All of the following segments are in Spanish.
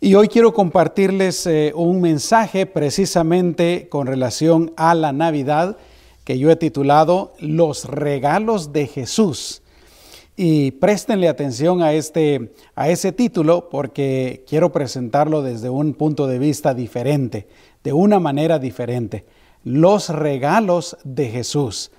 Y hoy quiero compartirles eh, un mensaje precisamente con relación a la Navidad que yo he titulado Los regalos de Jesús. Y préstenle atención a, este, a ese título porque quiero presentarlo desde un punto de vista diferente, de una manera diferente. Los regalos de Jesús.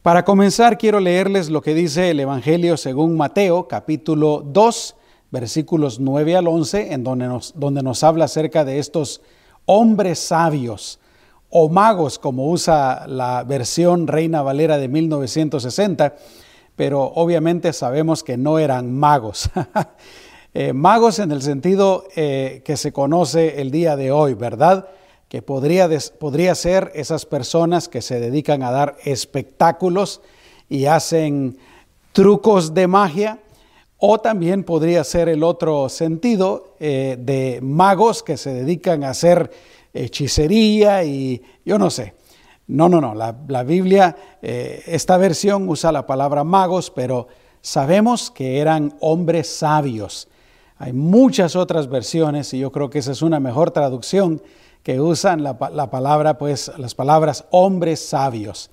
Para comenzar, quiero leerles lo que dice el Evangelio según Mateo, capítulo 2, versículos 9 al 11, en donde nos, donde nos habla acerca de estos hombres sabios o magos, como usa la versión Reina Valera de 1960, pero obviamente sabemos que no eran magos. Eh, magos en el sentido eh, que se conoce el día de hoy, ¿verdad? Que podría, podría ser esas personas que se dedican a dar espectáculos y hacen trucos de magia o también podría ser el otro sentido eh, de magos que se dedican a hacer hechicería y yo no sé. No, no, no. La, Biblia, eh, esta versión usa la palabra magos, pero sabemos que eran hombres sabios. Hay muchas otras versiones y yo creo que esa es una mejor traducción que usan la, la palabra, pues las palabras hombres sabios.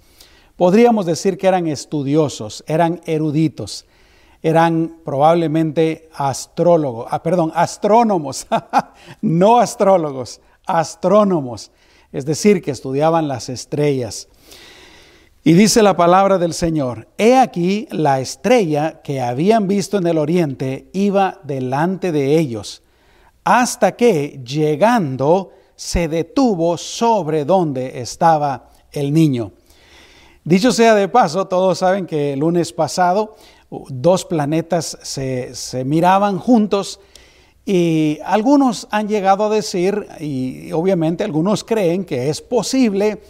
Podríamos decir que eran estudiosos, eran eruditos eran probablemente astrólogos, ah, perdón, astrónomos, no astrólogos, astrónomos, es decir, que estudiaban las estrellas. Y dice la palabra del Señor, he aquí la estrella que habían visto en el oriente iba delante de ellos, hasta que llegando se detuvo sobre donde estaba el niño. Dicho sea de paso, todos saben que el lunes pasado dos planetas se, miraban juntos y algunos han llegado a decir, y obviamente algunos creen que es posible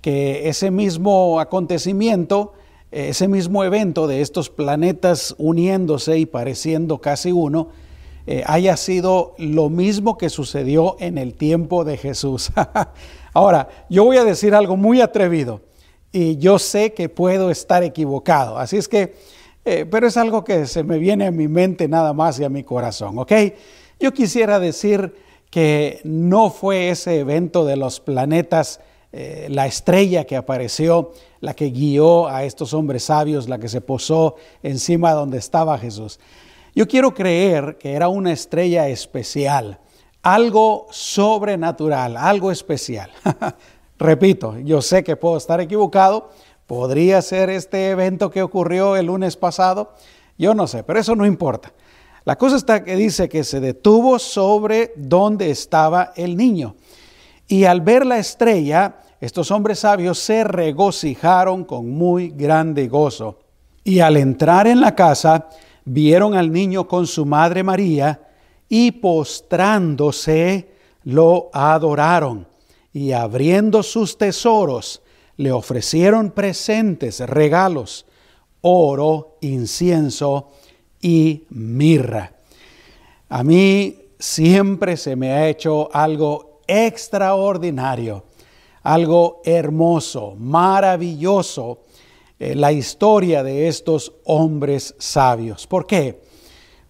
que ese mismo acontecimiento, ese mismo evento de estos planetas uniéndose y pareciendo casi uno, eh, haya sido lo mismo que sucedió en el tiempo de Jesús. Ahora, yo voy a decir algo muy atrevido y yo sé que puedo estar equivocado, así es que eh, pero es algo que se me viene a mi mente nada más y a mi corazón, ¿ok? Yo quisiera decir que no fue ese evento de los planetas, eh, la estrella que apareció, la que guió a estos hombres sabios, la que se posó encima donde estaba Jesús. Yo quiero creer que era una estrella especial, algo sobrenatural, algo especial. Repito, yo sé que puedo estar equivocado, ¿Podría ser este evento que ocurrió el lunes pasado? Yo no sé, pero eso no importa. La cosa está que dice que se detuvo sobre donde estaba el niño. Y al ver la estrella, estos hombres sabios se regocijaron con muy grande gozo. Y al entrar en la casa, vieron al niño con su madre María y postrándose lo adoraron. Y abriendo sus tesoros, le ofrecieron presentes, regalos, oro, incienso y mirra. A mí siempre se me ha hecho algo extraordinario, algo hermoso, maravilloso, eh, la historia de estos hombres sabios. ¿Por qué?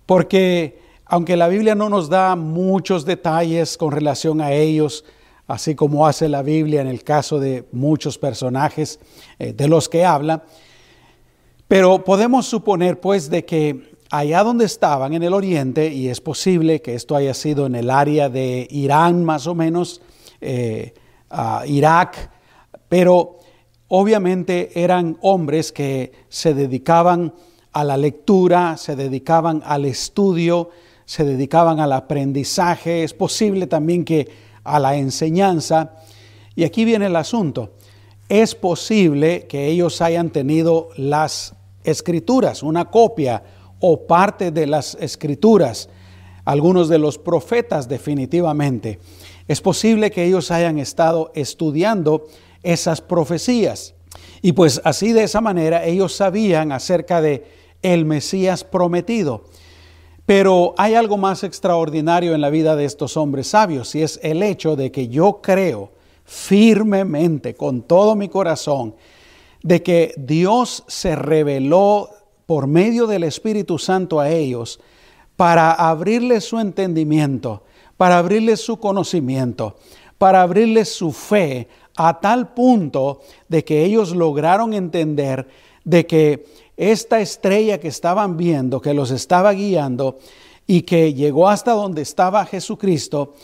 Porque aunque la Biblia no nos da muchos detalles con relación a ellos, así como hace la Biblia en el caso de muchos personajes eh, de los que habla. Pero podemos suponer pues de que allá donde estaban en el oriente, y es posible que esto haya sido en el área de Irán más o menos, eh, Irak, pero obviamente eran hombres que se dedicaban a la lectura, se dedicaban al estudio, se dedicaban al aprendizaje. Es posible también que a la enseñanza. Y aquí viene el asunto. Es posible que ellos hayan tenido las escrituras, una copia o parte de las escrituras, algunos de los profetas definitivamente. Es posible que ellos hayan estado estudiando esas profecías. Y pues así de esa manera ellos sabían acerca de el Mesías prometido. Pero hay algo más extraordinario en la vida de estos hombres sabios y es el hecho de que yo creo firmemente, con todo mi corazón, de que Dios se reveló por medio del Espíritu Santo a ellos para abrirles su entendimiento, para abrirles su conocimiento, para abrirles su fe a tal punto de que ellos lograron entender de que esta estrella que estaban viendo, que los estaba guiando y que llegó hasta donde estaba Jesucristo,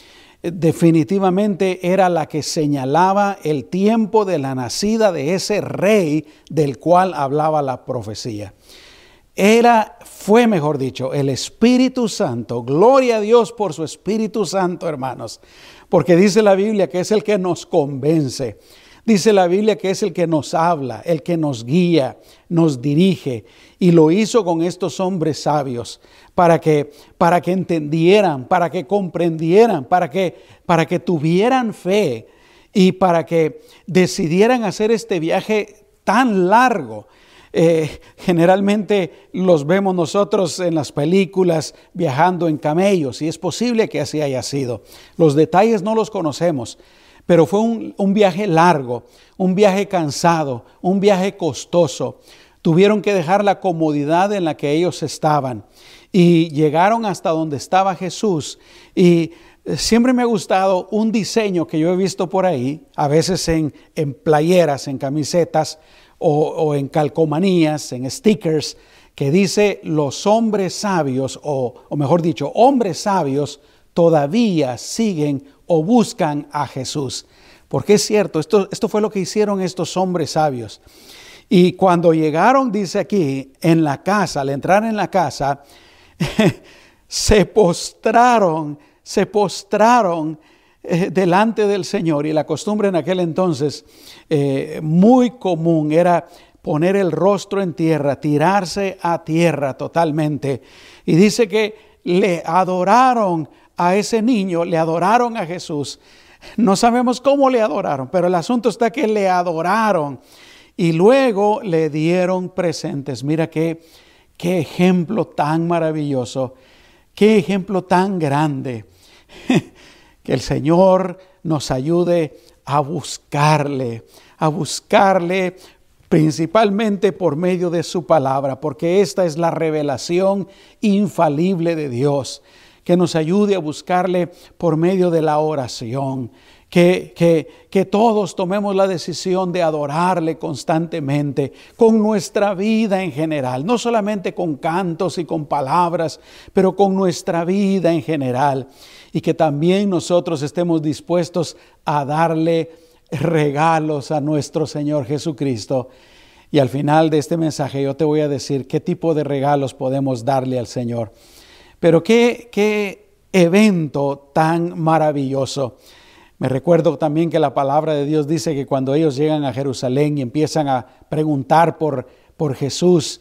eh, definitivamente era la que señalaba el tiempo de la nacida de ese rey del cual hablaba la profecía. Era, fue mejor dicho, el Espíritu Santo. Gloria a Dios por su Espíritu Santo, hermanos. Porque dice la Biblia que es el que nos convence. Dice la Biblia que es el que nos habla, el que nos guía, nos dirige. Y lo hizo con estos hombres sabios para que, para que entendieran, para que comprendieran, para que, para que tuvieran fe y para que decidieran hacer este viaje tan largo. Eh, generalmente los vemos nosotros en las películas viajando en camellos y es posible que así haya sido. Los detalles no los conocemos, pero fue un, un viaje largo, un viaje cansado, un viaje costoso. Tuvieron que dejar la comodidad en la que ellos estaban y llegaron hasta donde estaba Jesús y eh, siempre me ha gustado un diseño que yo he visto por ahí, a veces en, en playeras, en camisetas o, en calcomanías, en stickers, que dice los hombres sabios, o, o mejor dicho, hombres sabios todavía siguen o buscan a Jesús. Porque es cierto, esto, esto fue lo que hicieron estos hombres sabios. Y cuando llegaron, dice aquí, en la casa, al entrar en la casa, se postraron, se postraron eh, delante del Señor. Y la costumbre en aquel entonces, eh, muy común, era poner el rostro en tierra, tirarse a tierra totalmente. Y dice que le adoraron a ese niño, le adoraron a Jesús. No sabemos cómo le adoraron, pero el asunto está que le adoraron y luego le dieron presentes. Mira qué, qué ejemplo tan maravilloso, qué ejemplo tan grande. que el Señor nos ayude a buscarle, a buscarle principalmente por medio de su palabra, porque esta es la revelación infalible de Dios, que nos ayude a buscarle por medio de la oración, que, que, todos tomemos la decisión de adorarle constantemente con nuestra vida en general, no solamente con cantos y con palabras, pero con nuestra vida en general. Y que también nosotros estemos dispuestos a darle regalos a nuestro Señor Jesucristo. Y al final de este mensaje yo te voy a decir qué tipo de regalos podemos darle al Señor. Pero qué, qué evento tan maravilloso. Me recuerdo también que la palabra de Dios dice que cuando ellos llegan a Jerusalén y empiezan a preguntar por, por Jesús,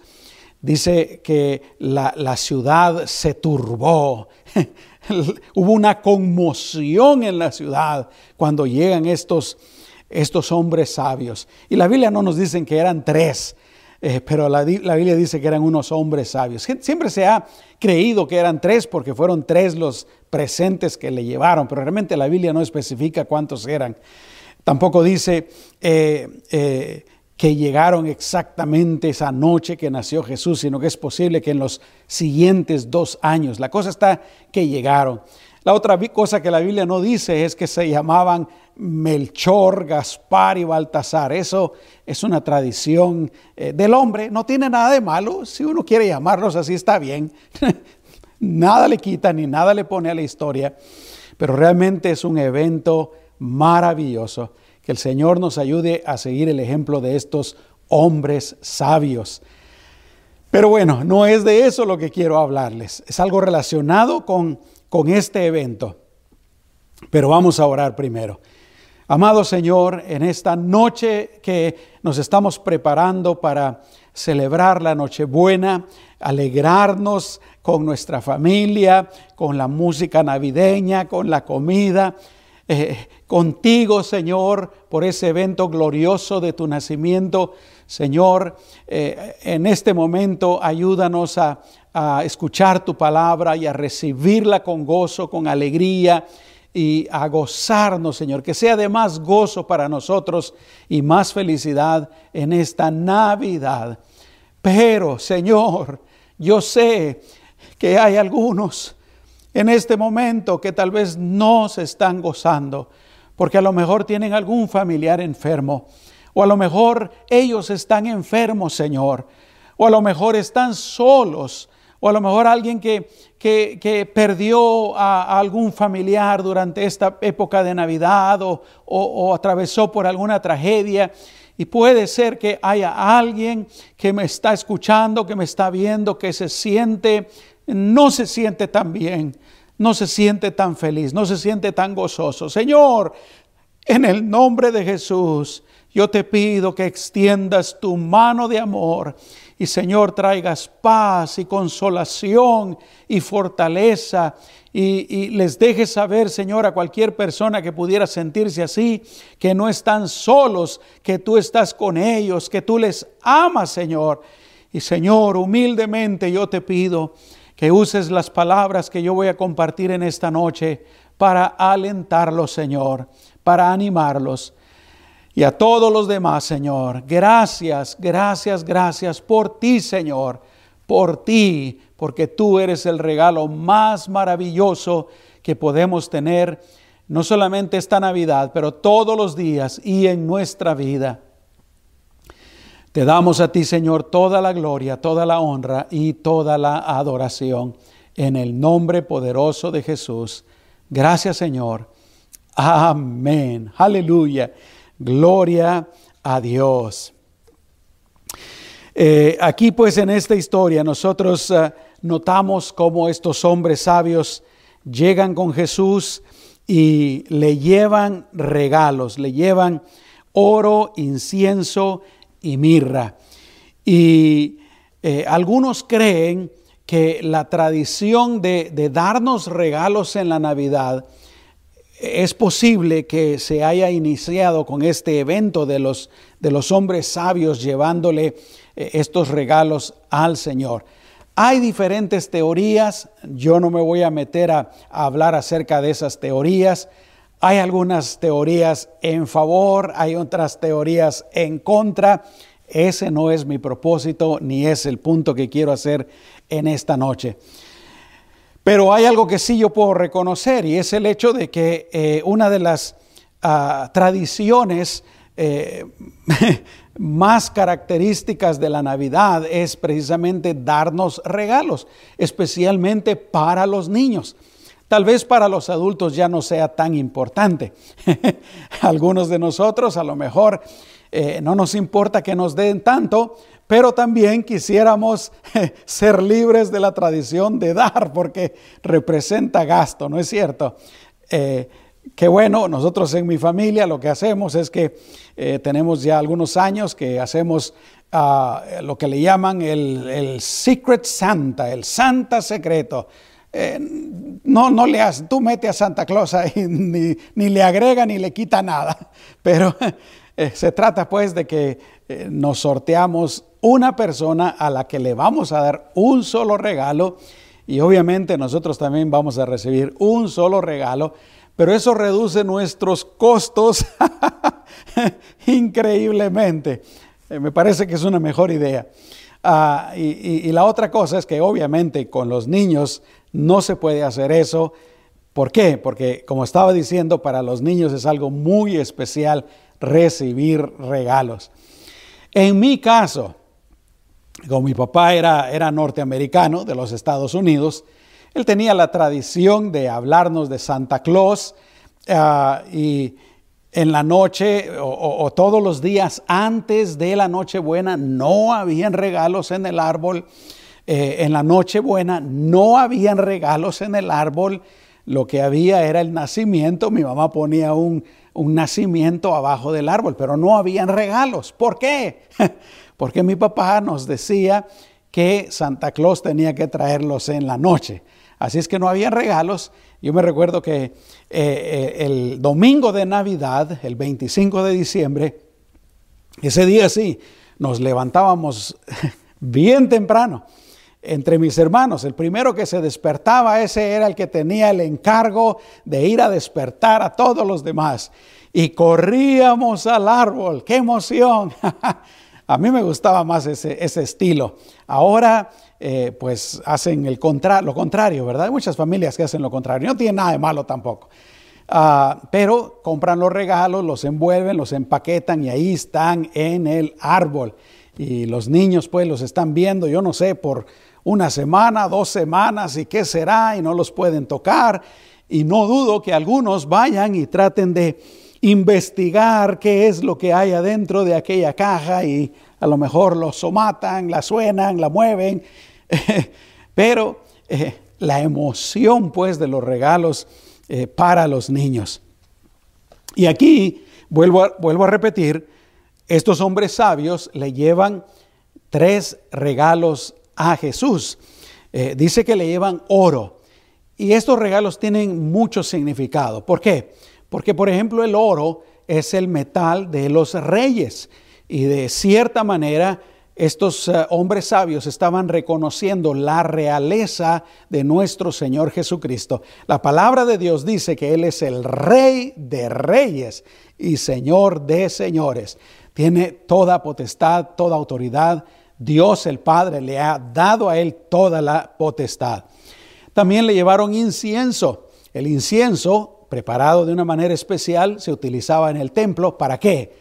dice que la, la ciudad se turbó. Hubo una conmoción en la ciudad cuando llegan estos, estos hombres sabios. Y la Biblia no nos dice que eran tres, eh, pero la, Biblia dice que eran unos hombres sabios. Siempre se ha creído que eran tres porque fueron tres los presentes que le llevaron, pero realmente la Biblia no especifica cuántos eran. Tampoco dice eh, eh, que llegaron exactamente esa noche que nació Jesús, sino que es posible que en los siguientes dos años. La cosa está que llegaron. La otra cosa que la Biblia no dice es que se llamaban Melchor, Gaspar y Baltasar. Eso es una tradición eh, del hombre. No tiene nada de malo. Si uno quiere llamarlos así, está bien. nada le quita ni nada le pone a la historia. Pero realmente es un evento maravilloso. Que el Señor nos ayude a seguir el ejemplo de estos hombres sabios. Pero bueno, no es de eso lo que quiero hablarles. Es algo relacionado con con este evento. Pero vamos a orar primero. Amado Señor, en esta noche que nos estamos preparando para celebrar la Nochebuena, alegrarnos con nuestra familia, con la música navideña, con la comida, eh, contigo, Señor, por ese evento glorioso de tu nacimiento. Señor, eh, en este momento ayúdanos a, a escuchar tu palabra y a recibirla con gozo, con alegría y a gozarnos, Señor, que sea de más gozo para nosotros y más felicidad en esta Navidad. Pero, Señor, yo sé que hay algunos en este momento que tal vez no se están gozando, porque a lo mejor tienen algún familiar enfermo, o a lo mejor ellos están enfermos, Señor, o a lo mejor están solos, o a lo mejor alguien que, que, perdió a, algún familiar durante esta época de Navidad o, o atravesó por alguna tragedia. Y puede ser que haya alguien que me está escuchando, que me está viendo, que se siente, no se siente tan bien, no se siente tan feliz, no se siente tan gozoso. Señor, en el nombre de Jesús, yo te pido que extiendas tu mano de amor y Señor traigas paz y consolación y fortaleza y, les dejes saber, Señor, a cualquier persona que pudiera sentirse así, que no están solos, que tú estás con ellos, que tú les amas, Señor. Y Señor, humildemente yo te pido que uses las palabras que yo voy a compartir en esta noche para alentarlos, Señor, para animarlos y a todos los demás, Señor. Gracias, gracias, gracias por ti, Señor, por ti, porque tú eres el regalo más maravilloso que podemos tener, no solamente esta Navidad, pero todos los días y en nuestra vida. Te damos a ti, Señor, toda la gloria, toda la honra y toda la adoración en el nombre poderoso de Jesús. Gracias, Señor. Amén. Aleluya. Gloria a Dios. Eh, aquí pues en esta historia nosotros eh, notamos cómo estos hombres sabios llegan con Jesús y le llevan regalos, le llevan oro, incienso y mirra. Y eh, algunos creen que la tradición de darnos regalos en la Navidad es posible que se haya iniciado con este evento de los, de los hombres sabios llevándole eh, estos regalos al Señor. Hay diferentes teorías, yo no me voy a meter a, hablar acerca de esas teorías. Hay algunas teorías en favor, hay otras teorías en contra. Ese no es mi propósito ni es el punto que quiero hacer en esta noche. Pero hay algo que sí yo puedo reconocer y es el hecho de que eh, una de las ah, tradiciones eh, más características de la Navidad es precisamente darnos regalos, especialmente para los niños. Tal vez para los adultos ya no sea tan importante. Algunos de nosotros a lo mejor eh, no nos importa que nos den tanto, pero también quisiéramos ser libres de la tradición de dar, porque representa gasto, ¿no es cierto? Eh, qué bueno, nosotros en mi familia lo que hacemos es que eh, tenemos ya algunos años que hacemos ah, lo que le llaman el, Secret Santa, el Santa secreto. Eh, no, no le has, tú mete a Santa Claus ahí, ni, ni le agrega ni le quita nada, pero se trata pues de que nos sorteamos una persona a la que le vamos a dar un solo regalo y obviamente nosotros también vamos a recibir un solo regalo, pero eso reduce nuestros costos increíblemente. Eh, me parece que es una mejor idea. Ah, y, la otra cosa es que obviamente con los niños no se puede hacer eso. ¿Por qué? Porque como estaba diciendo, para los niños es algo muy especial recibir regalos. En mi caso, como mi papá era, era norteamericano de los Estados Unidos, él tenía la tradición de hablarnos de Santa Claus ah, y en la noche o, todos los días antes de la Nochebuena no habían regalos en el árbol. Eh, en la Nochebuena no habían regalos en el árbol. Lo que había era el nacimiento. Mi mamá ponía un, un nacimiento abajo del árbol, pero no habían regalos. ¿Por qué? porque mi papá nos decía que Santa Claus tenía que traerlos en la noche. Así es que no había regalos. Yo me recuerdo que eh, eh, el domingo de Navidad, el 25 de diciembre, ese día sí, nos levantábamos bien temprano entre mis hermanos. El primero que se despertaba, ese era el que tenía el encargo de ir a despertar a todos los demás. Y corríamos al árbol, qué emoción. A mí me gustaba más ese, ese estilo. Ahora, eh, pues hacen el lo contrario, ¿verdad? Hay muchas familias que hacen lo contrario. No tiene nada de malo tampoco. Ah, pero compran los regalos, los envuelven, los empaquetan y ahí están en el árbol. Y los niños pues los están viendo, yo no sé, por una semana, dos semanas y qué será y no los pueden tocar. Y no dudo que algunos vayan y traten de investigar qué es lo que hay adentro de aquella caja y a lo mejor lo somatan, la suenan, la mueven. Pero eh, la emoción pues de los regalos eh, para los niños. Y aquí, vuelvo a, vuelvo a repetir, estos hombres sabios le llevan tres regalos a Jesús. Eh, dice que le llevan oro. Y estos regalos tienen mucho significado. ¿Por qué? Porque, por ejemplo, el oro es el metal de los reyes. Y de cierta manera, estos eh, hombres sabios estaban reconociendo la realeza de nuestro Señor Jesucristo. La palabra de Dios dice que Él es el Rey de reyes y Señor de señores. Tiene toda potestad, toda autoridad. Dios el Padre le ha dado a Él toda la potestad. También le llevaron incienso. El incienso, preparado de una manera especial, se utilizaba en el templo. ¿Para qué?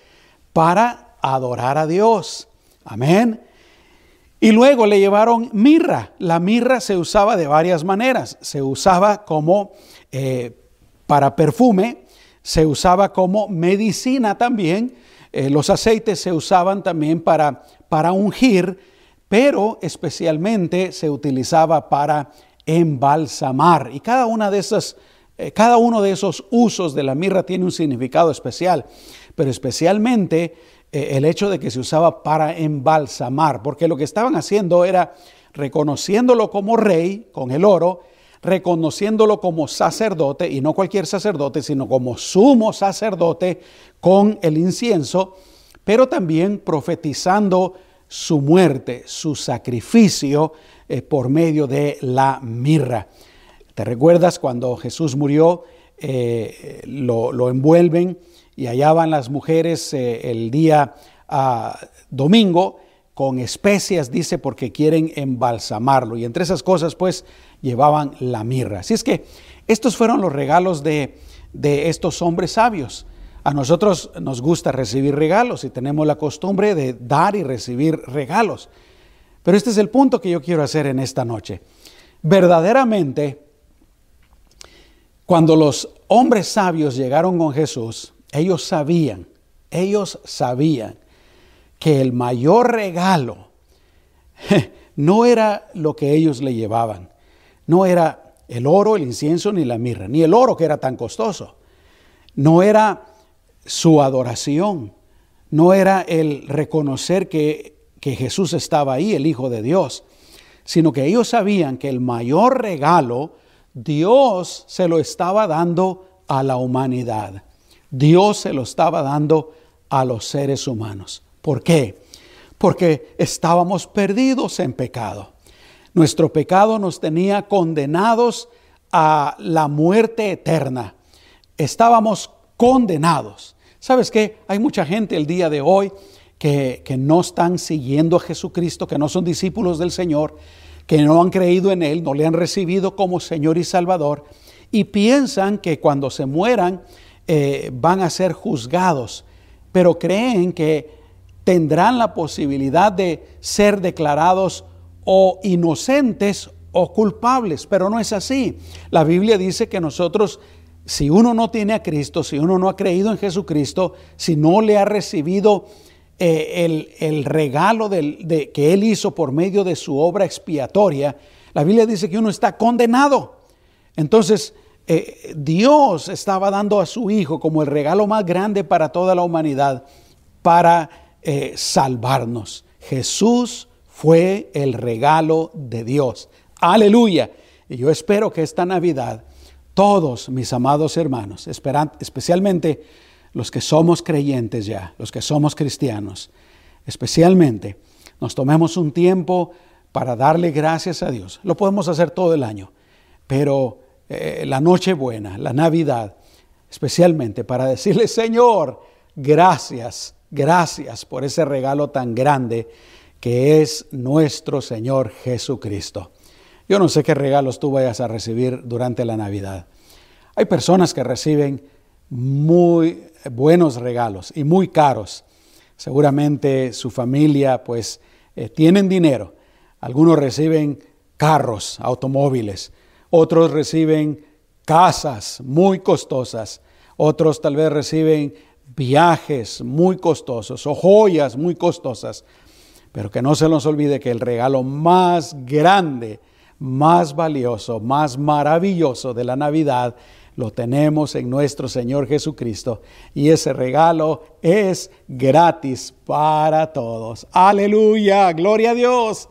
Para adorar a Dios. Amén. Y luego le llevaron mirra. La mirra se usaba de varias maneras. Se usaba como eh, para perfume, se usaba como medicina también. Eh, los aceites se usaban también para, para ungir, pero especialmente se utilizaba para embalsamar. Y cada una de esas, eh, cada uno de esos usos de la mirra tiene un significado especial, pero especialmente eh, el hecho de que se usaba para embalsamar, porque lo que estaban haciendo era reconociéndolo como rey con el oro, reconociéndolo como sacerdote, y no cualquier sacerdote, sino como sumo sacerdote con el incienso, pero también profetizando su muerte, su sacrificio eh, por medio de la mirra. ¿Te recuerdas cuando Jesús murió? Eh, lo, envuelven y allá van las mujeres eh, el día ah, domingo con especias, dice, porque quieren embalsamarlo. Y entre esas cosas, pues, llevaban la mirra. Así es que estos fueron los regalos de, de estos hombres sabios. A nosotros nos gusta recibir regalos y tenemos la costumbre de dar y recibir regalos. Pero este es el punto que yo quiero hacer en esta noche. Verdaderamente, cuando los hombres sabios llegaron con Jesús, ellos sabían, ellos sabían que el mayor regalo no era lo que ellos le llevaban, no era el oro, el incienso ni la mirra, ni el oro que era tan costoso, no era su adoración, no era el reconocer que, que Jesús estaba ahí, el Hijo de Dios, sino que ellos sabían que el mayor regalo Dios se lo estaba dando a la humanidad. Dios se lo estaba dando a los seres humanos. ¿Por qué? Porque estábamos perdidos en pecado. Nuestro pecado nos tenía condenados a la muerte eterna. Estábamos condenados. ¿Sabes qué? Hay mucha gente el día de hoy que, que, no están siguiendo a Jesucristo, que no son discípulos del Señor, que no han creído en Él, no le han recibido como Señor y Salvador, y piensan que cuando se mueran eh, van a ser juzgados, pero creen que tendrán la posibilidad de ser declarados o inocentes o culpables, pero no es así. La Biblia dice que nosotros, si uno no tiene a Cristo, si uno no ha creído en Jesucristo, si no le ha recibido eh, el, regalo de, que Él hizo por medio de su obra expiatoria, la Biblia dice que uno está condenado. Entonces, eh, Dios estaba dando a su Hijo como el regalo más grande para toda la humanidad para eh, salvarnos. Jesús fue el regalo de Dios. Aleluya. Y yo espero que esta Navidad todos mis amados hermanos, especialmente los que somos creyentes ya, los que somos cristianos, especialmente nos tomemos un tiempo para darle gracias a Dios. Lo podemos hacer todo el año, pero eh, la Nochebuena, la Navidad, especialmente para decirle, Señor, gracias gracias por ese regalo tan grande que es nuestro Señor Jesucristo. Yo no sé qué regalos tú vayas a recibir durante la Navidad. Hay personas que reciben muy buenos regalos y muy caros. Seguramente su familia pues eh, tienen dinero. Algunos reciben carros, automóviles. Otros reciben casas muy costosas. Otros tal vez reciben viajes muy costosos o joyas muy costosas. Pero que no se nos olvide que el regalo más grande, más valioso, más maravilloso de la Navidad lo tenemos en nuestro Señor Jesucristo y ese regalo es gratis para todos. Aleluya, gloria a Dios.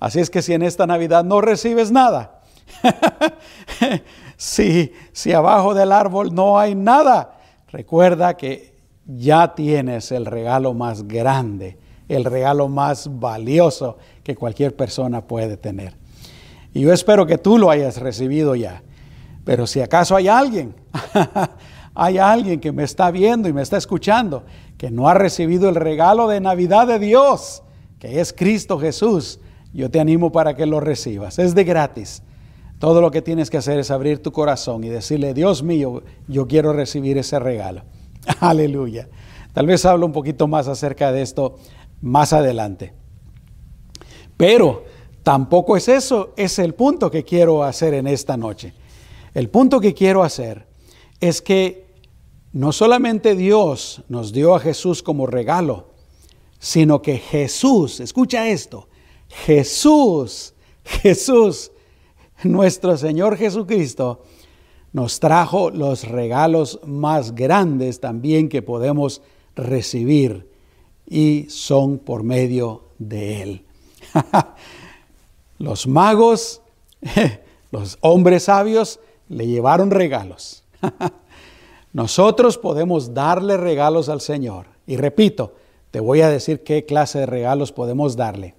Así es que si en esta Navidad no recibes nada, si, si abajo del árbol no hay nada, recuerda que ya tienes el regalo más grande, el regalo más valioso que cualquier persona puede tener. Y yo espero que tú lo hayas recibido ya. Pero si acaso hay alguien, hay alguien que me está viendo y me está escuchando, que no ha recibido el regalo de Navidad de Dios, que es Cristo Jesús, yo te animo para que lo recibas. Es de gratis. Todo lo que tienes que hacer es abrir tu corazón y decirle, Dios mío, yo quiero recibir ese regalo. Aleluya. Tal vez hablo un poquito más acerca de esto más adelante. Pero tampoco es eso, es el punto que quiero hacer en esta noche. El punto que quiero hacer es que no solamente Dios nos dio a Jesús como regalo, sino que Jesús, escucha esto, Jesús, Jesús, nuestro Señor Jesucristo, nos trajo los regalos más grandes también que podemos recibir y son por medio de Él. los magos, los hombres sabios, le llevaron regalos. Nosotros podemos darle regalos al Señor. Y repito, te voy a decir qué clase de regalos podemos darle.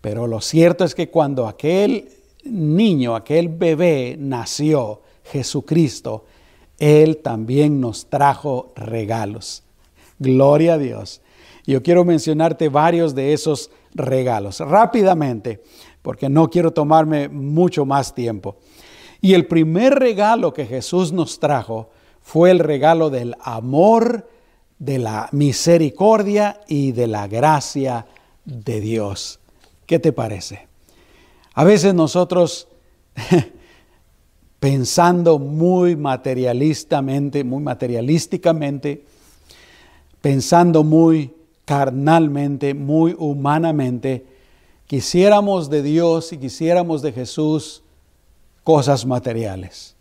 Pero lo cierto es que cuando aquel niño, aquel bebé nació, Jesucristo, Él también nos trajo regalos. Gloria a Dios. Yo quiero mencionarte varios de esos regalos rápidamente, porque no quiero tomarme mucho más tiempo. Y el primer regalo que Jesús nos trajo fue el regalo del amor, de la misericordia y de la gracia de Dios. ¿Qué te parece? A veces nosotros, pensando muy materialistamente, muy materialísticamente, pensando muy carnalmente, muy humanamente, quisiéramos de Dios y quisiéramos de Jesús cosas materiales.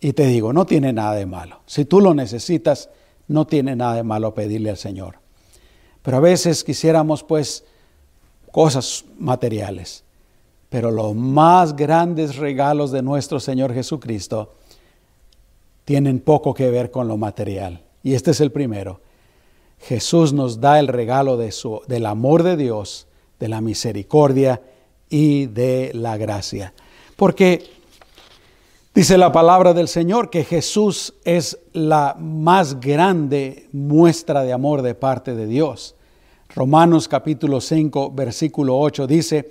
Y te digo, no tiene nada de malo. Si tú lo necesitas, no tiene nada de malo pedirle al Señor. Pero a veces quisiéramos pues cosas materiales. Pero los más grandes regalos de nuestro Señor Jesucristo tienen poco que ver con lo material. Y este es el primero. Jesús nos da el regalo del amor de Dios, de la misericordia y de la gracia. Porque dice la palabra del Señor que Jesús es la más grande muestra de amor de parte de Dios. Romanos capítulo 5, versículo 8 dice,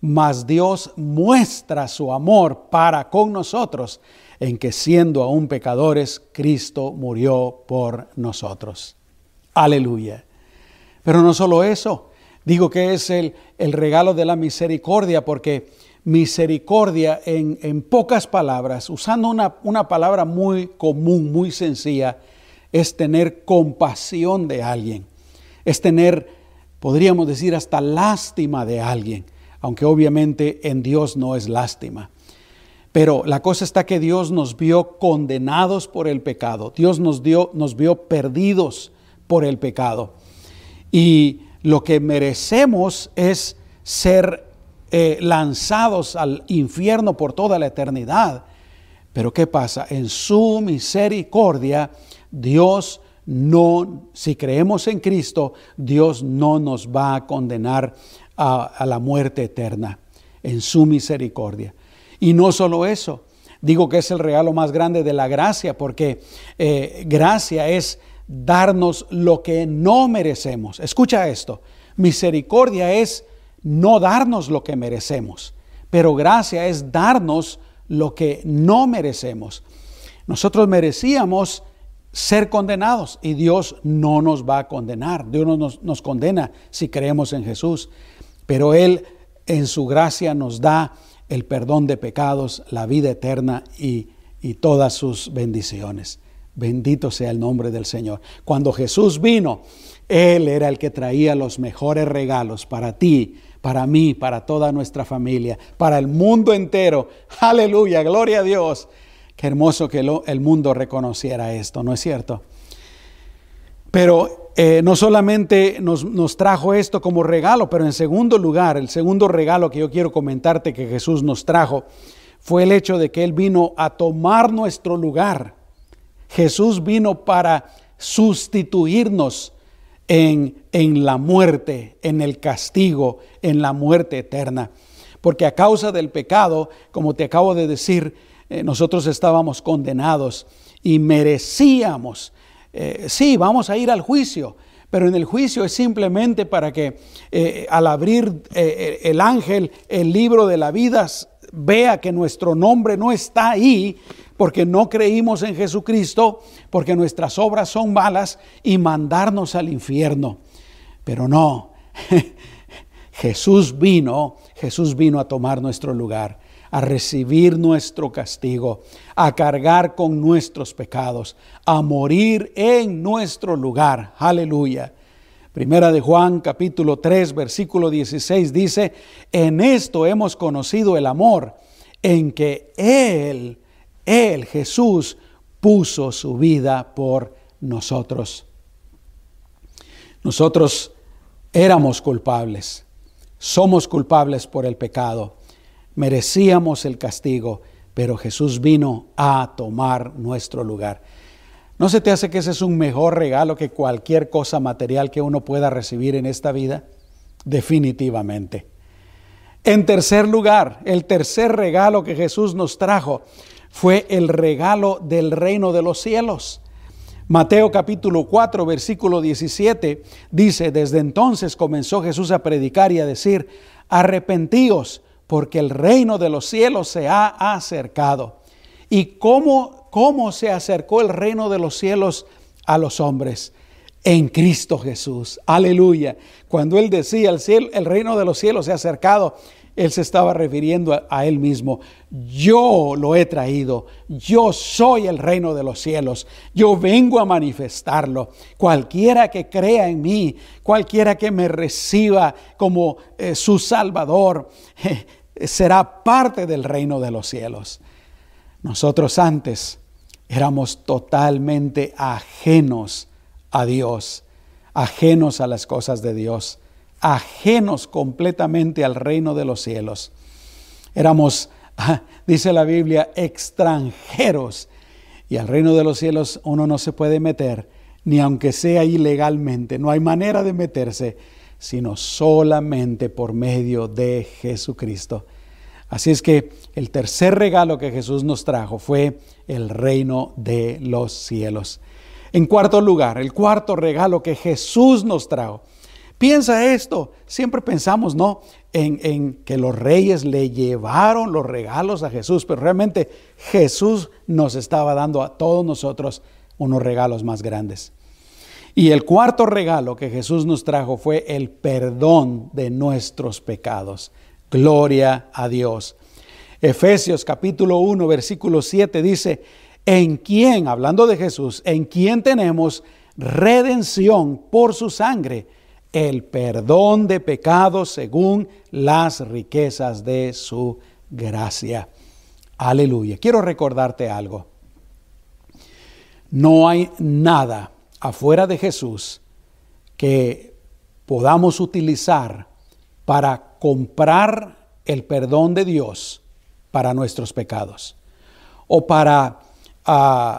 mas Dios muestra su amor para con nosotros en que siendo aún pecadores, Cristo murió por nosotros. Aleluya. Pero no solo eso, digo que es el, el regalo de la misericordia porque misericordia en, pocas palabras, usando una, una palabra muy común, muy sencilla, es tener compasión de alguien, es tener, podríamos decir, hasta lástima de alguien, aunque obviamente en Dios no es lástima. Pero la cosa está que Dios nos vio condenados por el pecado, Dios nos, dio, nos vio perdidos por el pecado. Y lo que merecemos es ser eh, lanzados al infierno por toda la eternidad. Pero ¿qué pasa? En su misericordia, Dios no, si creemos en Cristo, Dios no nos va a condenar a, la muerte eterna, en su misericordia. Y no solo eso, digo que es el regalo más grande de la gracia, porque eh, gracia es darnos lo que no merecemos. Escucha esto, misericordia es no darnos lo que merecemos, pero gracia es darnos lo que no merecemos. Nosotros merecíamos ser condenados y Dios no nos va a condenar. Dios no nos, condena si creemos en Jesús, pero Él en su gracia nos da el perdón de pecados, la vida eterna y, y todas sus bendiciones. Bendito sea el nombre del Señor. Cuando Jesús vino, Él era el que traía los mejores regalos para ti, para mí, para toda nuestra familia, para el mundo entero. Aleluya, gloria a Dios. Qué hermoso que el mundo reconociera esto, ¿no es cierto? Pero eh, no solamente nos, nos, trajo esto como regalo, pero en segundo lugar, el segundo regalo que yo quiero comentarte que Jesús nos trajo fue el hecho de que Él vino a tomar nuestro lugar. Jesús vino para sustituirnos en, en la muerte, en el castigo, en la muerte eterna. Porque a causa del pecado, como te acabo de decir, eh, nosotros estábamos condenados y merecíamos. Eh, sí, vamos a ir al juicio, pero en el juicio es simplemente para que eh, al abrir el ángel el libro de la vida vea que nuestro nombre no está ahí porque no creímos en Jesucristo, porque nuestras obras son malas y mandarnos al infierno. Pero no, Jesús vino, Jesús vino a tomar nuestro lugar a recibir nuestro castigo, a cargar con nuestros pecados, a morir en nuestro lugar. Aleluya. Primera de Juan capítulo 3 versículo 16 dice, en esto hemos conocido el amor, en que Él, Él, Jesús, puso su vida por nosotros. Nosotros éramos culpables, somos culpables por el pecado merecíamos el castigo, pero Jesús vino a tomar nuestro lugar. ¿No se te hace que ese es un mejor regalo que cualquier cosa material que uno pueda recibir en esta vida? Definitivamente. En tercer lugar, el tercer regalo que Jesús nos trajo fue el regalo del reino de los cielos. Mateo capítulo 4, versículo 17 dice, desde entonces comenzó Jesús a predicar y a decir, arrepentíos porque el reino de los cielos se ha acercado. ¿Y cómo, cómo se acercó el reino de los cielos a los hombres? En Cristo Jesús. Aleluya. Cuando él decía el, cielo, el reino de los cielos se ha acercado, él se estaba refiriendo a, él mismo. Yo lo he traído. Yo soy el reino de los cielos. Yo vengo a manifestarlo. Cualquiera que crea en mí, cualquiera que me reciba como eh, su Salvador, será parte del reino de los cielos. Nosotros antes éramos totalmente ajenos a Dios, ajenos a las cosas de Dios, ajenos completamente al reino de los cielos. Éramos, dice la Biblia, extranjeros. Y al reino de los cielos uno no se puede meter, ni aunque sea ilegalmente. No hay manera de meterse sino solamente por medio de Jesucristo. Así es que el tercer regalo que Jesús nos trajo fue el reino de los cielos. En cuarto lugar, el cuarto regalo que Jesús nos trajo. Piensa esto, siempre pensamos, ¿no? En, en, que los reyes le llevaron los regalos a Jesús, pero realmente Jesús nos estaba dando a todos nosotros unos regalos más grandes. Y el cuarto regalo que Jesús nos trajo fue el perdón de nuestros pecados. Gloria a Dios. Efesios capítulo 1, versículo 7 dice, en quien, hablando de Jesús, en quien tenemos redención por su sangre, el perdón de pecados según las riquezas de su gracia. Aleluya. Quiero recordarte algo. No hay nada afuera de Jesús que podamos utilizar para comprar el perdón de Dios para nuestros pecados. O para, uh,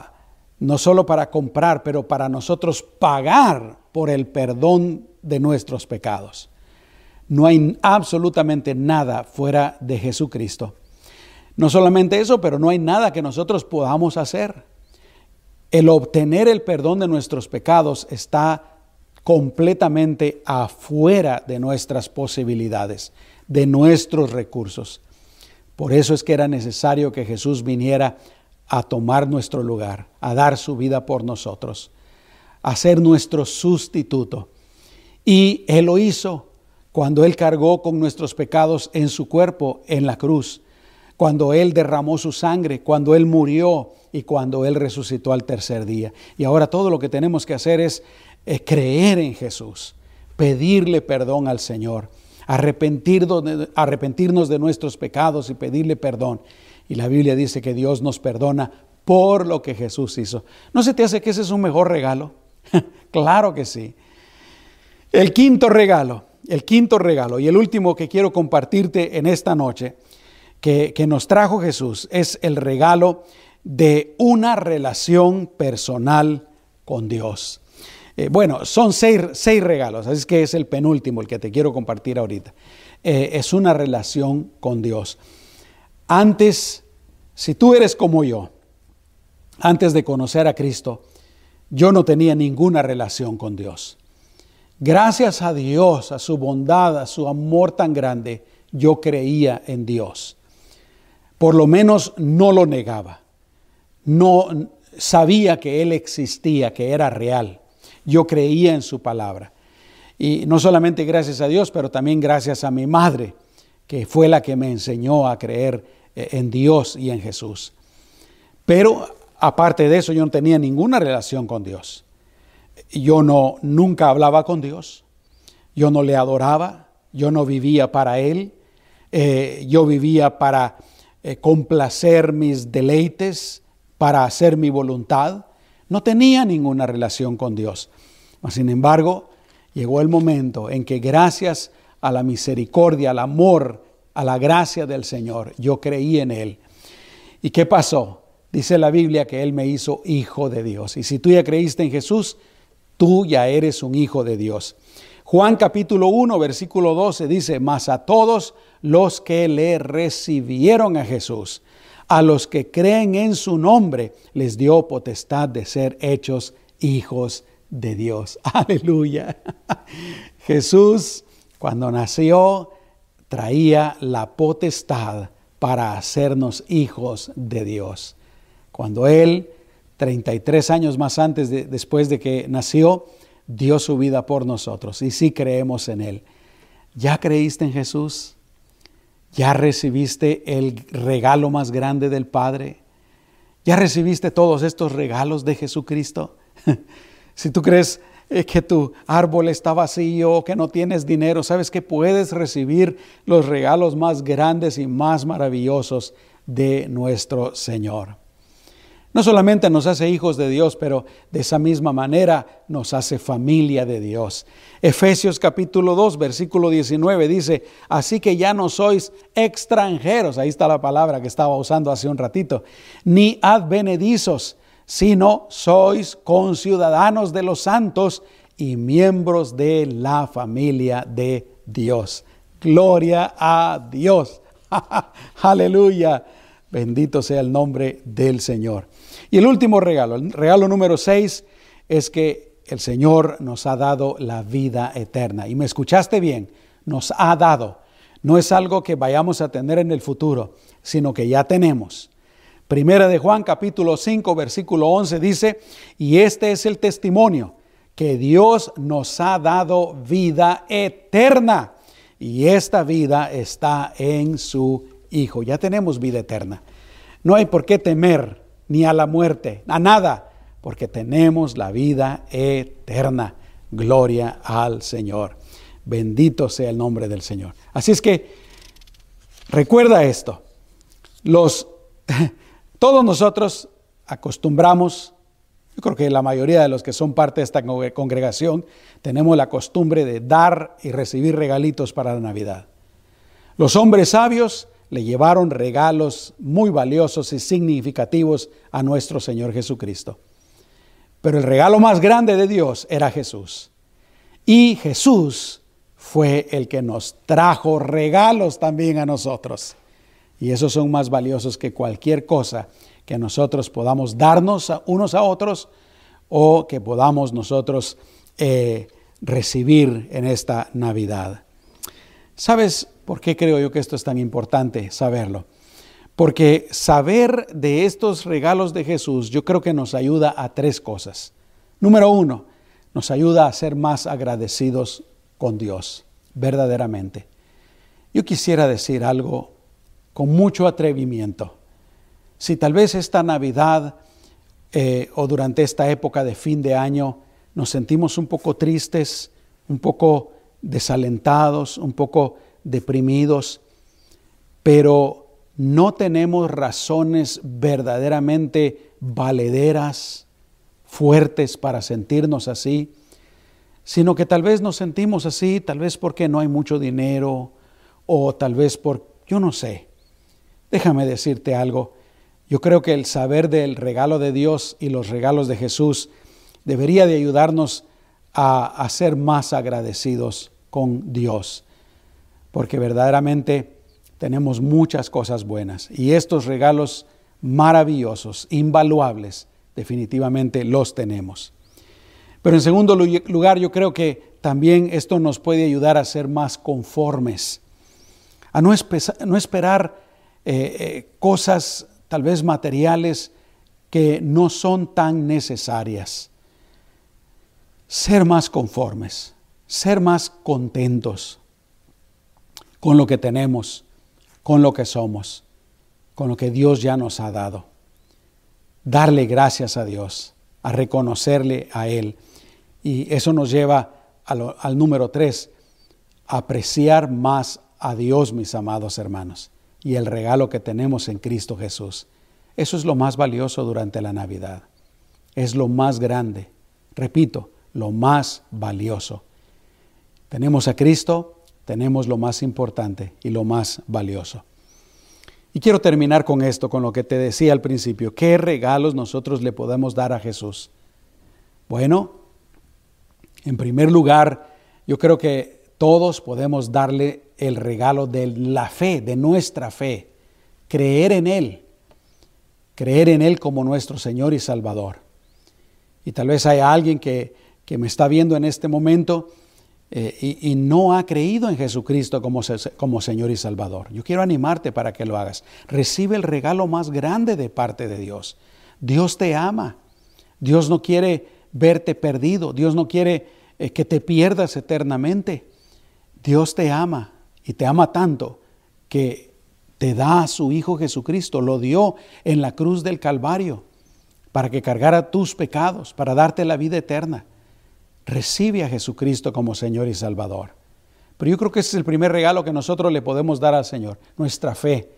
no solo para comprar, pero para nosotros pagar por el perdón de nuestros pecados. No hay absolutamente nada fuera de Jesucristo. No solamente eso, pero no hay nada que nosotros podamos hacer. el obtener el perdón de nuestros pecados está completamente afuera de nuestras posibilidades, de nuestros recursos. Por eso es que era necesario que Jesús viniera a tomar nuestro lugar, a dar su vida por nosotros, a ser nuestro sustituto. Y Él lo hizo cuando Él cargó con nuestros pecados en su cuerpo en la cruz, cuando Él derramó su sangre, cuando Él murió y cuando Él resucitó al tercer día. Y ahora todo lo que tenemos que hacer es, creer en Jesús, pedirle perdón al Señor, arrepentirnos de, arrepentirnos de nuestros pecados y pedirle perdón. Y la Biblia dice que Dios nos perdona por lo que Jesús hizo. ¿No se te hace que ese es un mejor regalo? claro que sí. El quinto regalo, el quinto regalo y el último que quiero compartirte en esta noche que, nos trajo Jesús es el regalo de una relación personal con Dios. Eh, bueno, son seis, regalos, así que es el penúltimo, el que te quiero compartir ahorita. Eh, es una relación con Dios. Antes, si tú eres como yo, antes de conocer a Cristo, yo no tenía ninguna relación con Dios. Gracias a Dios, a su bondad, a su amor tan grande, yo creía en Dios. Por lo menos no lo negaba. No sabía que Él existía, que era real. Yo creía en su palabra. Y no solamente gracias a Dios, pero también gracias a mi madre, que fue la que me enseñó a creer eh, en Dios y en Jesús. Pero aparte de eso, yo no tenía ninguna relación con Dios yo no nunca hablaba con Dios, yo no le adoraba, yo no vivía para Él, eh, yo vivía para eh, complacer mis deleites, para hacer mi voluntad. No tenía ninguna relación con Dios. Sin embargo, llegó el momento en que gracias a la misericordia, al amor, a la gracia del Señor, yo creí en Él. ¿Y qué pasó? Dice la Biblia que Él me hizo hijo de Dios. Y si tú ya creíste en Jesús, tú ya eres un hijo de Dios. Juan capítulo 1, versículo 12 dice, mas a todos los que le recibieron a Jesús, a los que creen en su nombre, les dio potestad de ser hechos hijos de Dios. Aleluya. Jesús, cuando nació, traía la potestad para hacernos hijos de Dios. Cuando Él 33 años más antes, de, después de que nació, dio su vida por nosotros y sí creemos en Él. ¿Ya creíste en Jesús? ¿Ya recibiste el regalo más grande del Padre? ¿Ya recibiste todos estos regalos de Jesucristo? si tú crees eh, que tu árbol está vacío, que no tienes dinero, sabes que puedes recibir los regalos más grandes y más maravillosos de nuestro Señor. No solamente nos hace hijos de Dios, pero de esa misma manera nos hace familia de Dios. Efesios capítulo 2, versículo 19 dice, así que ya no sois extranjeros, ahí está la palabra que estaba usando hace un ratito, ni advenedizos, sino sois conciudadanos de los santos y miembros de la familia de Dios. Gloria a Dios. Aleluya. Bendito sea el nombre del Señor. Y el último regalo, el regalo número seis, es que el Señor nos ha dado la vida eterna. Y me escuchaste bien, nos ha dado. No es algo que vayamos a tener en el futuro, sino que ya tenemos. Primera de Juan capítulo 5 versículo 11 dice, y este es el testimonio, que Dios nos ha dado vida eterna. Y esta vida está en su Hijo. Ya tenemos vida eterna. No hay por qué temer ni a la muerte, a nada, porque tenemos la vida eterna. Gloria al Señor. Bendito sea el nombre del Señor. Así es que recuerda esto. Los todos nosotros acostumbramos, yo creo que la mayoría de los que son parte de esta congregación tenemos la costumbre de dar y recibir regalitos para la Navidad. Los hombres sabios le llevaron regalos muy valiosos y significativos a nuestro Señor Jesucristo. Pero el regalo más grande de Dios era Jesús. Y Jesús fue el que nos trajo regalos también a nosotros. Y esos son más valiosos que cualquier cosa que nosotros podamos darnos unos a otros o que podamos nosotros eh, recibir en esta Navidad. ¿Sabes por qué creo yo que esto es tan importante saberlo? Porque saber de estos regalos de Jesús yo creo que nos ayuda a tres cosas. Número uno, nos ayuda a ser más agradecidos con Dios, verdaderamente. Yo quisiera decir algo con mucho atrevimiento. Si tal vez esta Navidad eh, o durante esta época de fin de año nos sentimos un poco tristes, un poco desalentados, un poco deprimidos, pero no tenemos razones verdaderamente valederas, fuertes para sentirnos así, sino que tal vez nos sentimos así, tal vez porque no hay mucho dinero o tal vez por, yo no sé. Déjame decirte algo, yo creo que el saber del regalo de Dios y los regalos de Jesús debería de ayudarnos a, a ser más agradecidos con Dios, porque verdaderamente tenemos muchas cosas buenas y estos regalos maravillosos, invaluables, definitivamente los tenemos. Pero en segundo lugar, yo creo que también esto nos puede ayudar a ser más conformes, a no, esperar eh, eh, cosas tal vez materiales que no son tan necesarias. Ser más conformes, ser más contentos con lo que tenemos, con lo que somos, con lo que Dios ya nos ha dado. Darle gracias a Dios, a reconocerle a Él. Y eso nos lleva al, número tres, apreciar más a Dios, mis amados hermanos, y el regalo que tenemos en Cristo Jesús. Eso es lo más valioso durante la Navidad. Es lo más grande. Repito, lo más valioso. Tenemos a Cristo, tenemos lo más importante y lo más valioso. Y quiero terminar con esto, con lo que te decía al principio. ¿Qué regalos nosotros le podemos dar a Jesús? Bueno, en primer lugar, yo creo que todos podemos darle el regalo de la fe, de nuestra fe, creer en Él, creer en Él como nuestro Señor y Salvador. Y tal vez haya alguien que, me está viendo en este momento eh, y, no ha creído en Jesucristo como, como Señor y Salvador. Yo quiero animarte para que lo hagas. Recibe el regalo más grande de parte de Dios. Dios te ama. Dios no quiere verte perdido. Dios no quiere eh, que te pierdas eternamente. Dios te ama y te ama tanto que te da a su Hijo Jesucristo, lo dio en la cruz del Calvario para que cargara tus pecados, para darte la vida eterna. Recibe a Jesucristo como Señor y Salvador. Pero yo creo que ese es el primer regalo que nosotros le podemos dar al Señor, nuestra fe.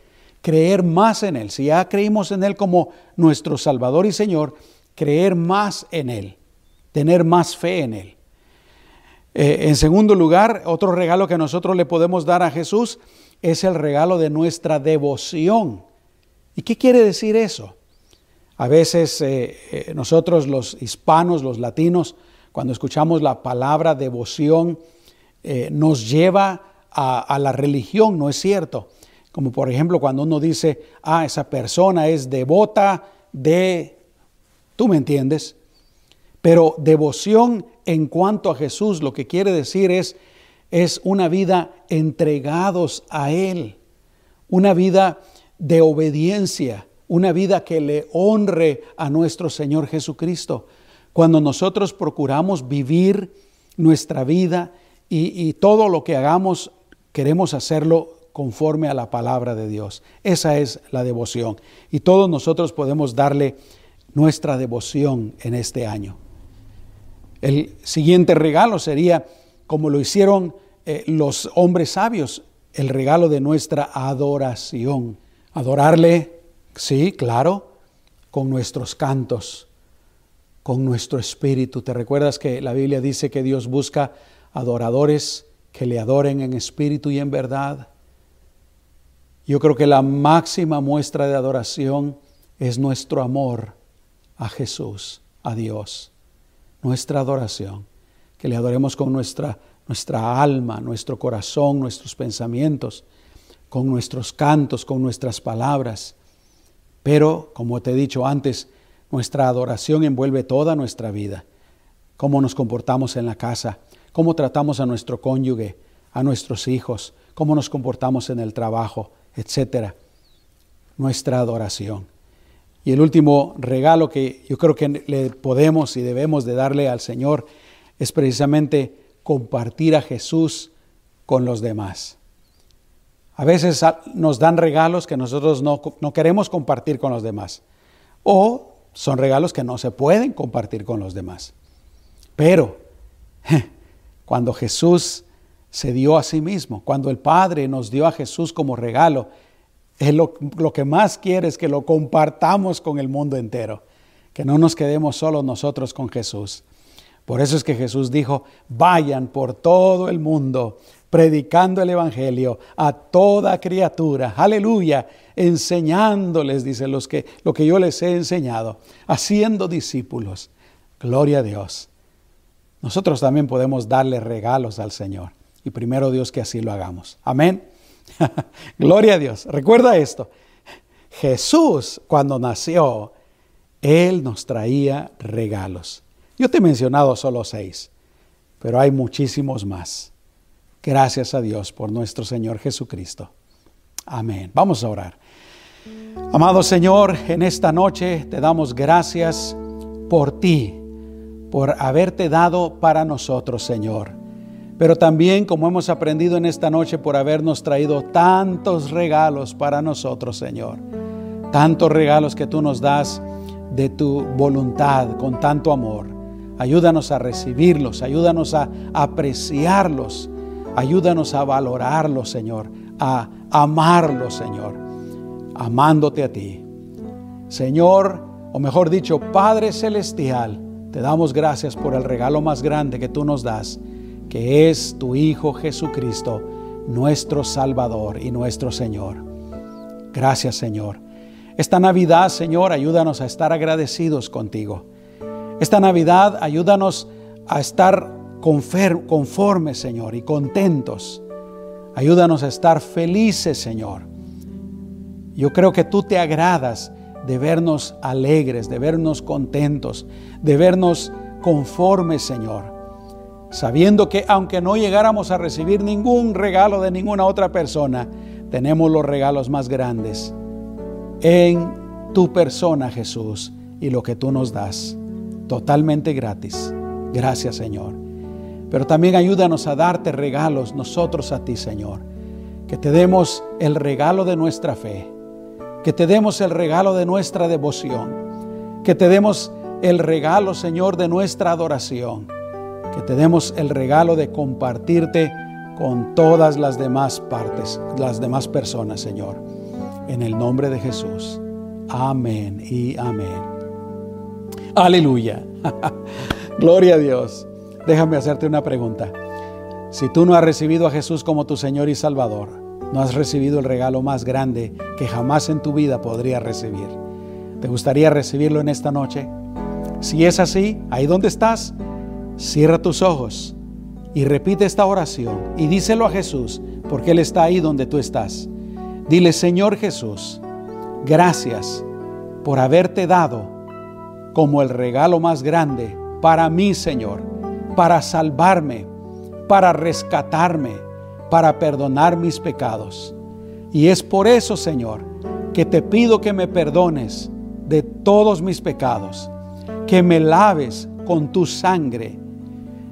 Creer más en Él. Si ya creímos en Él como nuestro Salvador y Señor, creer más en Él, tener más fe en Él. Eh, en segundo lugar, otro regalo que nosotros le podemos dar a Jesús es el regalo de nuestra devoción. ¿Y qué quiere decir eso? A veces eh, eh, nosotros los hispanos, los latinos, cuando escuchamos la palabra devoción, nos lleva a, a la religión, ¿no es cierto? Como por ejemplo cuando uno dice, ah, esa persona es devota de, tú me entiendes, pero devoción en cuanto a Jesús lo que quiere decir es, es una vida entregados a Él, una vida de obediencia, una vida que le honre a nuestro Señor Jesucristo. Cuando nosotros procuramos vivir nuestra vida y, todo lo que hagamos, queremos hacerlo conforme a la palabra de Dios. Esa es la devoción. Y todos nosotros podemos darle nuestra devoción en este año. El siguiente regalo sería, como lo hicieron eh, los hombres sabios, el regalo de nuestra adoración. Adorarle, sí, claro, con nuestros cantos, con nuestro espíritu. ¿Te recuerdas que la Biblia dice que Dios busca adoradores que le adoren en espíritu y en verdad? Yo creo que la máxima muestra de adoración es nuestro amor a Jesús, a Dios nuestra adoración, que le adoremos con nuestra, nuestra alma, nuestro corazón, nuestros pensamientos, con nuestros cantos, con nuestras palabras. Pero, como te he dicho antes, nuestra adoración envuelve toda nuestra vida. Cómo nos comportamos en la casa, cómo tratamos a nuestro cónyuge, a nuestros hijos, cómo nos comportamos en el trabajo, etc. Nuestra adoración. Y el último regalo que yo creo que le podemos y debemos de darle al Señor es precisamente compartir a Jesús con los demás. A veces nos dan regalos que nosotros no, queremos compartir con los demás. O son regalos que no se pueden compartir con los demás. Pero cuando Jesús se dio a sí mismo, cuando el Padre nos dio a Jesús como regalo, lo, lo que más quiere es que lo compartamos con el mundo entero, que no nos quedemos solos nosotros con Jesús. Por eso es que Jesús dijo, vayan por todo el mundo predicando el Evangelio a toda criatura, aleluya, enseñándoles, dice los que, lo que yo les he enseñado, haciendo discípulos. Gloria a Dios. Nosotros también podemos darle regalos al Señor y primero Dios que así lo hagamos. Amén. Gloria a Dios. Recuerda esto. Jesús cuando nació, Él nos traía regalos. Yo te he mencionado solo seis, pero hay muchísimos más. Gracias a Dios por nuestro Señor Jesucristo. Amén. Vamos a orar. Amado Señor, en esta noche te damos gracias por ti, por haberte dado para nosotros, Señor. Pero también, como hemos aprendido en esta noche, por habernos traído tantos regalos para nosotros, Señor. Tantos regalos que tú nos das de tu voluntad, con tanto amor. Ayúdanos a recibirlos, ayúdanos a apreciarlos, ayúdanos a valorarlos, Señor, a amarlos, Señor, amándote a ti. Señor, o mejor dicho, Padre Celestial, te damos gracias por el regalo más grande que tú nos das, que es tu Hijo Jesucristo, nuestro Salvador y nuestro Señor. Gracias, Señor. Esta Navidad, Señor, ayúdanos a estar agradecidos contigo. Esta Navidad ayúdanos a estar conformes, Señor, y contentos. Ayúdanos a estar felices, Señor. Yo creo que tú te agradas de vernos alegres, de vernos contentos, de vernos conformes, Señor. Sabiendo que aunque no llegáramos a recibir ningún regalo de ninguna otra persona, tenemos los regalos más grandes en tu persona, Jesús, y lo que tú nos das totalmente gratis. Gracias Señor. Pero también ayúdanos a darte regalos nosotros a ti Señor. Que te demos el regalo de nuestra fe. Que te demos el regalo de nuestra devoción. Que te demos el regalo Señor de nuestra adoración. Que te demos el regalo de compartirte con todas las demás partes, las demás personas Señor. En el nombre de Jesús. Amén y amén. Aleluya. Gloria a Dios. Déjame hacerte una pregunta. Si tú no has recibido a Jesús como tu Señor y Salvador, no has recibido el regalo más grande que jamás en tu vida podrías recibir. ¿Te gustaría recibirlo en esta noche? Si es así, ahí donde estás, cierra tus ojos y repite esta oración y díselo a Jesús, porque Él está ahí donde tú estás. Dile, Señor Jesús, gracias por haberte dado como el regalo más grande para mí, Señor, para salvarme, para rescatarme, para perdonar mis pecados. Y es por eso, Señor, que te pido que me perdones de todos mis pecados, que me laves con tu sangre.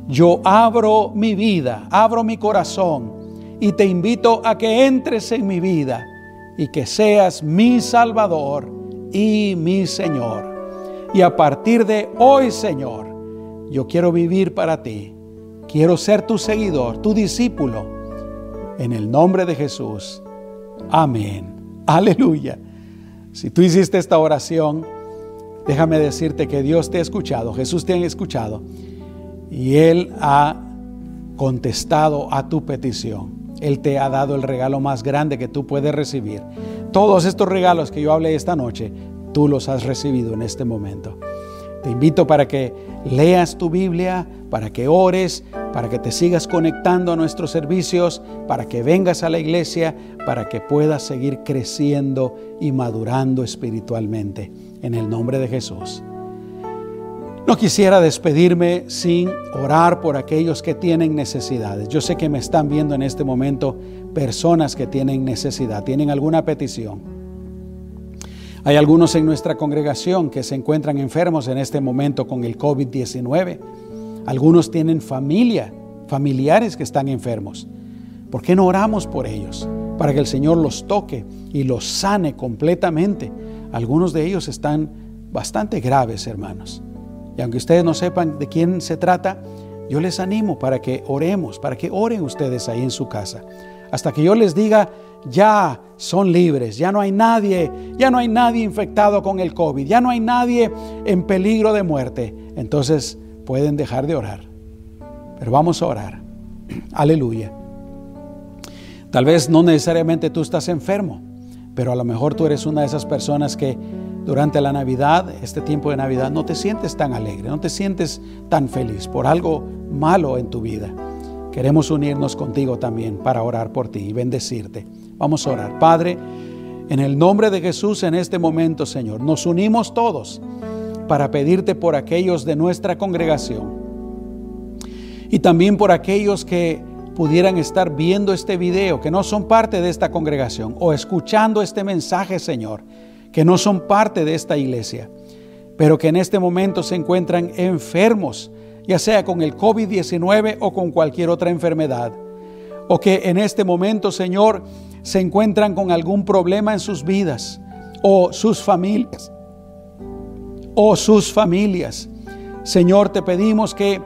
Yo abro mi vida, abro mi corazón y te invito a que entres en mi vida y que seas mi Salvador y mi Señor. Y a partir de hoy, Señor, yo quiero vivir para ti. Quiero ser tu seguidor, tu discípulo. En el nombre de Jesús. Amén. Aleluya. Si tú hiciste esta oración, déjame decirte que Dios te ha escuchado, Jesús te ha escuchado y Él ha contestado a tu petición. Él te ha dado el regalo más grande que tú puedes recibir. Todos estos regalos que yo hablé esta noche tú los has recibido en este momento. Te invito para que leas tu Biblia, para que ores, para que te sigas conectando a nuestros servicios, para que vengas a la iglesia, para que puedas seguir creciendo y madurando espiritualmente. En el nombre de Jesús. No quisiera despedirme sin orar por aquellos que tienen necesidades. Yo sé que me están viendo en este momento personas que tienen necesidad, tienen alguna petición. Hay algunos en nuestra congregación que se encuentran enfermos en este momento con el COVID-19. Algunos tienen familia, familiares que están enfermos. ¿Por qué no oramos por ellos? Para que el Señor los toque y los sane completamente. Algunos de ellos están bastante graves, hermanos. Y aunque ustedes no sepan de quién se trata, yo les animo para que oremos, para que oren ustedes ahí en su casa. Hasta que yo les diga, ya son libres, ya no hay nadie, ya no hay nadie infectado con el COVID, ya no hay nadie en peligro de muerte. Entonces pueden dejar de orar. Pero vamos a orar. Aleluya. Tal vez no necesariamente tú estás enfermo, pero a lo mejor tú eres una de esas personas que durante la Navidad, este tiempo de Navidad, no te sientes tan alegre, no te sientes tan feliz por algo malo en tu vida. Queremos unirnos contigo también para orar por ti y bendecirte. Vamos a orar. Padre, en el nombre de Jesús en este momento, Señor, nos unimos todos para pedirte por aquellos de nuestra congregación y también por aquellos que pudieran estar viendo este video, que no son parte de esta congregación o escuchando este mensaje, Señor que no son parte de esta iglesia, pero que en este momento se encuentran enfermos, ya sea con el COVID-19 o con cualquier otra enfermedad, o que en este momento, Señor, se encuentran con algún problema en sus vidas o sus familias, o sus familias. Señor, te pedimos que,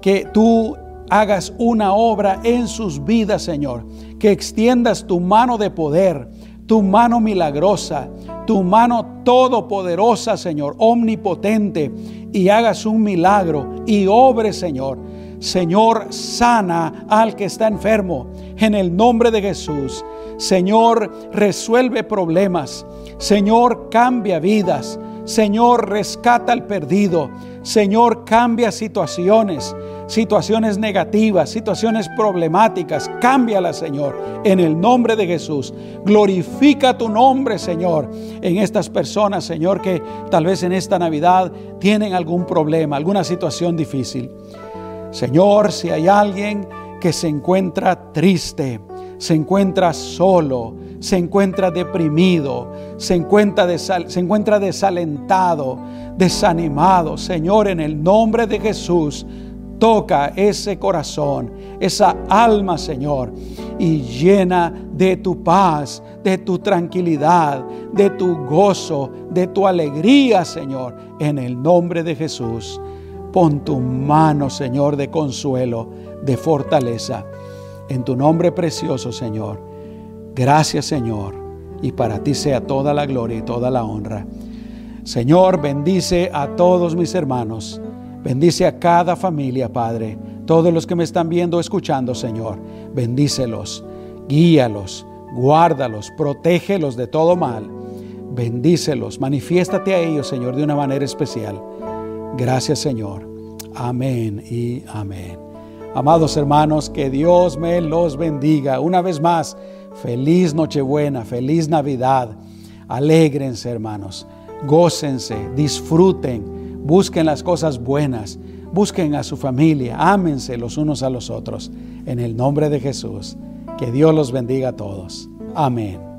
que tú hagas una obra en sus vidas, Señor, que extiendas tu mano de poder, tu mano milagrosa, tu mano todopoderosa, Señor, omnipotente, y hagas un milagro y obre, Señor. Señor, sana al que está enfermo en el nombre de Jesús. Señor, resuelve problemas. Señor, cambia vidas. Señor, rescata al perdido. Señor, cambia situaciones situaciones negativas, situaciones problemáticas, cámbialas, Señor, en el nombre de Jesús. Glorifica tu nombre, Señor, en estas personas, Señor, que tal vez en esta Navidad tienen algún problema, alguna situación difícil. Señor, si hay alguien que se encuentra triste, se encuentra solo, se encuentra deprimido, se encuentra, se encuentra desalentado, desanimado. Señor, en el nombre de Jesús, Toca ese corazón, esa alma, Señor, y llena de tu paz, de tu tranquilidad, de tu gozo, de tu alegría, Señor, en el nombre de Jesús. Pon tu mano, Señor, de consuelo, de fortaleza, en tu nombre precioso, Señor. Gracias, Señor, y para ti sea toda la gloria y toda la honra. Señor, bendice a todos mis hermanos Bendice a cada familia, Padre. Todos los que me están viendo, escuchando, Señor. Bendícelos, guíalos, guárdalos, protégelos de todo mal. Bendícelos, manifiéstate a ellos, Señor, de una manera especial. Gracias, Señor. Amén y amén. Amados hermanos, que Dios me los bendiga. Una vez más, feliz Nochebuena, feliz Navidad. Alégrense, hermanos. Gócense, disfruten busquen las cosas buenas, busquen a su familia, ámense los unos a los otros. En el nombre de Jesús, que Dios los bendiga a todos. Amén.